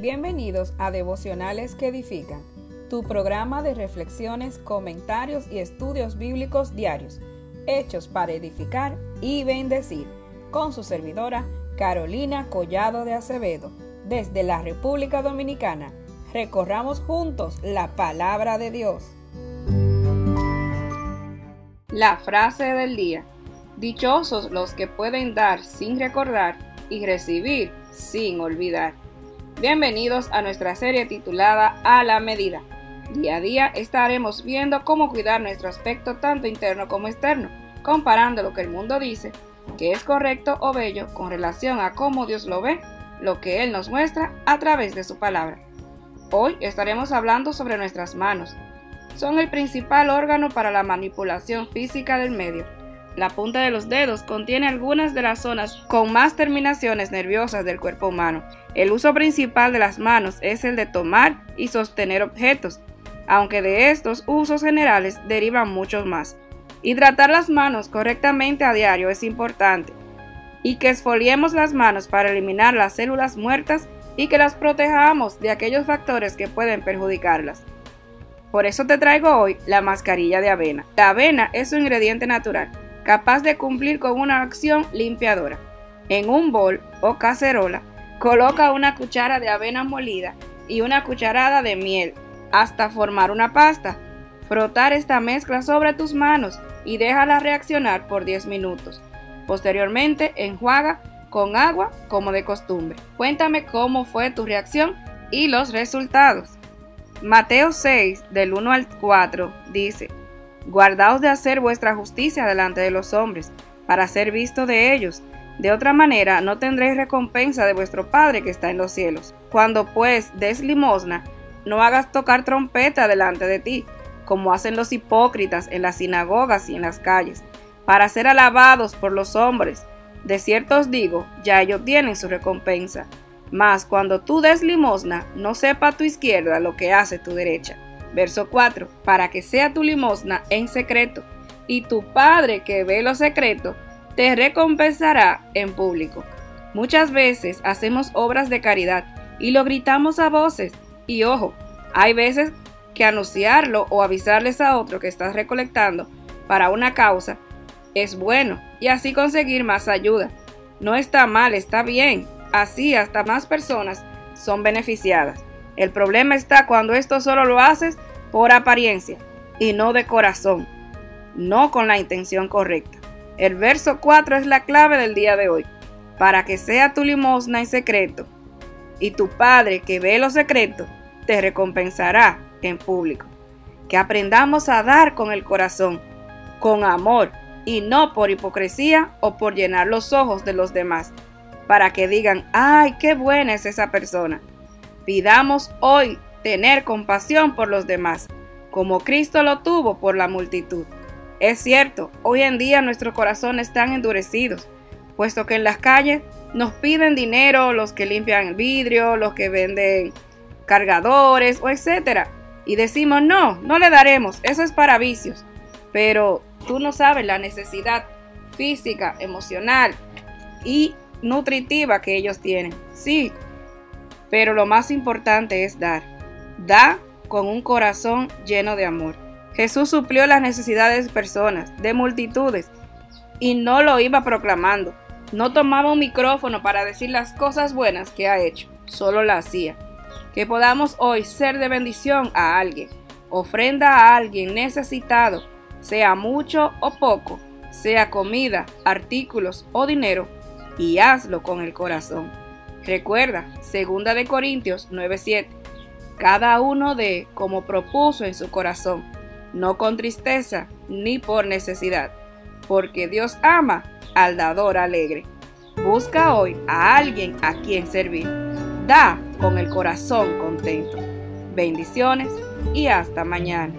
Bienvenidos a Devocionales que Edifican, tu programa de reflexiones, comentarios y estudios bíblicos diarios, hechos para edificar y bendecir, con su servidora Carolina Collado de Acevedo, desde la República Dominicana. Recorramos juntos la palabra de Dios. La frase del día. Dichosos los que pueden dar sin recordar y recibir sin olvidar. Bienvenidos a nuestra serie titulada A la medida. Día a día estaremos viendo cómo cuidar nuestro aspecto tanto interno como externo, comparando lo que el mundo dice que es correcto o bello con relación a cómo Dios lo ve, lo que Él nos muestra a través de su palabra. Hoy estaremos hablando sobre nuestras manos. Son el principal órgano para la manipulación física del medio la punta de los dedos contiene algunas de las zonas con más terminaciones nerviosas del cuerpo humano. El uso principal de las manos es el de tomar y sostener objetos, aunque de estos usos generales derivan muchos más. Hidratar las manos correctamente a diario es importante y que esfoliemos las manos para eliminar las células muertas y que las protejamos de aquellos factores que pueden perjudicarlas. Por eso te traigo hoy la mascarilla de avena. La avena es un ingrediente natural capaz de cumplir con una acción limpiadora. En un bol o cacerola, coloca una cuchara de avena molida y una cucharada de miel hasta formar una pasta. Frotar esta mezcla sobre tus manos y déjala reaccionar por 10 minutos. Posteriormente, enjuaga con agua como de costumbre. Cuéntame cómo fue tu reacción y los resultados. Mateo 6, del 1 al 4, dice, Guardaos de hacer vuestra justicia delante de los hombres, para ser visto de ellos. De otra manera no tendréis recompensa de vuestro Padre que está en los cielos. Cuando pues des limosna, no hagas tocar trompeta delante de ti, como hacen los hipócritas en las sinagogas y en las calles, para ser alabados por los hombres. De cierto os digo, ya ellos tienen su recompensa. Mas cuando tú des limosna, no sepa tu izquierda lo que hace tu derecha Verso 4. Para que sea tu limosna en secreto, y tu Padre que ve lo secreto, te recompensará en público. Muchas veces hacemos obras de caridad y lo gritamos a voces. Y ojo, hay veces que anunciarlo o avisarles a otro que estás recolectando para una causa es bueno y así conseguir más ayuda. No está mal, está bien. Así hasta más personas son beneficiadas. El problema está cuando esto solo lo haces por apariencia y no de corazón, no con la intención correcta. El verso 4 es la clave del día de hoy, para que sea tu limosna en secreto, y tu Padre que ve lo secreto, te recompensará en público. Que aprendamos a dar con el corazón, con amor, y no por hipocresía o por llenar los ojos de los demás, para que digan, ay, qué buena es esa persona. Pidamos hoy tener compasión por los demás, como Cristo lo tuvo por la multitud. Es cierto, hoy en día nuestros corazones están endurecidos, puesto que en las calles nos piden dinero los que limpian el vidrio, los que venden cargadores o etcétera. Y decimos, no, no le daremos, eso es para vicios. Pero tú no sabes la necesidad física, emocional y nutritiva que ellos tienen. Sí, pero lo más importante es dar. Da con un corazón lleno de amor. Jesús suplió las necesidades de personas, de multitudes, y no lo iba proclamando. No tomaba un micrófono para decir las cosas buenas que ha hecho, solo la hacía. Que podamos hoy ser de bendición a alguien, ofrenda a alguien necesitado, sea mucho o poco, sea comida, artículos o dinero, y hazlo con el corazón. Recuerda, 2 de Corintios 9:7. Cada uno de como propuso en su corazón, no con tristeza ni por necesidad, porque Dios ama al dador alegre. Busca hoy a alguien a quien servir. Da con el corazón contento. Bendiciones y hasta mañana.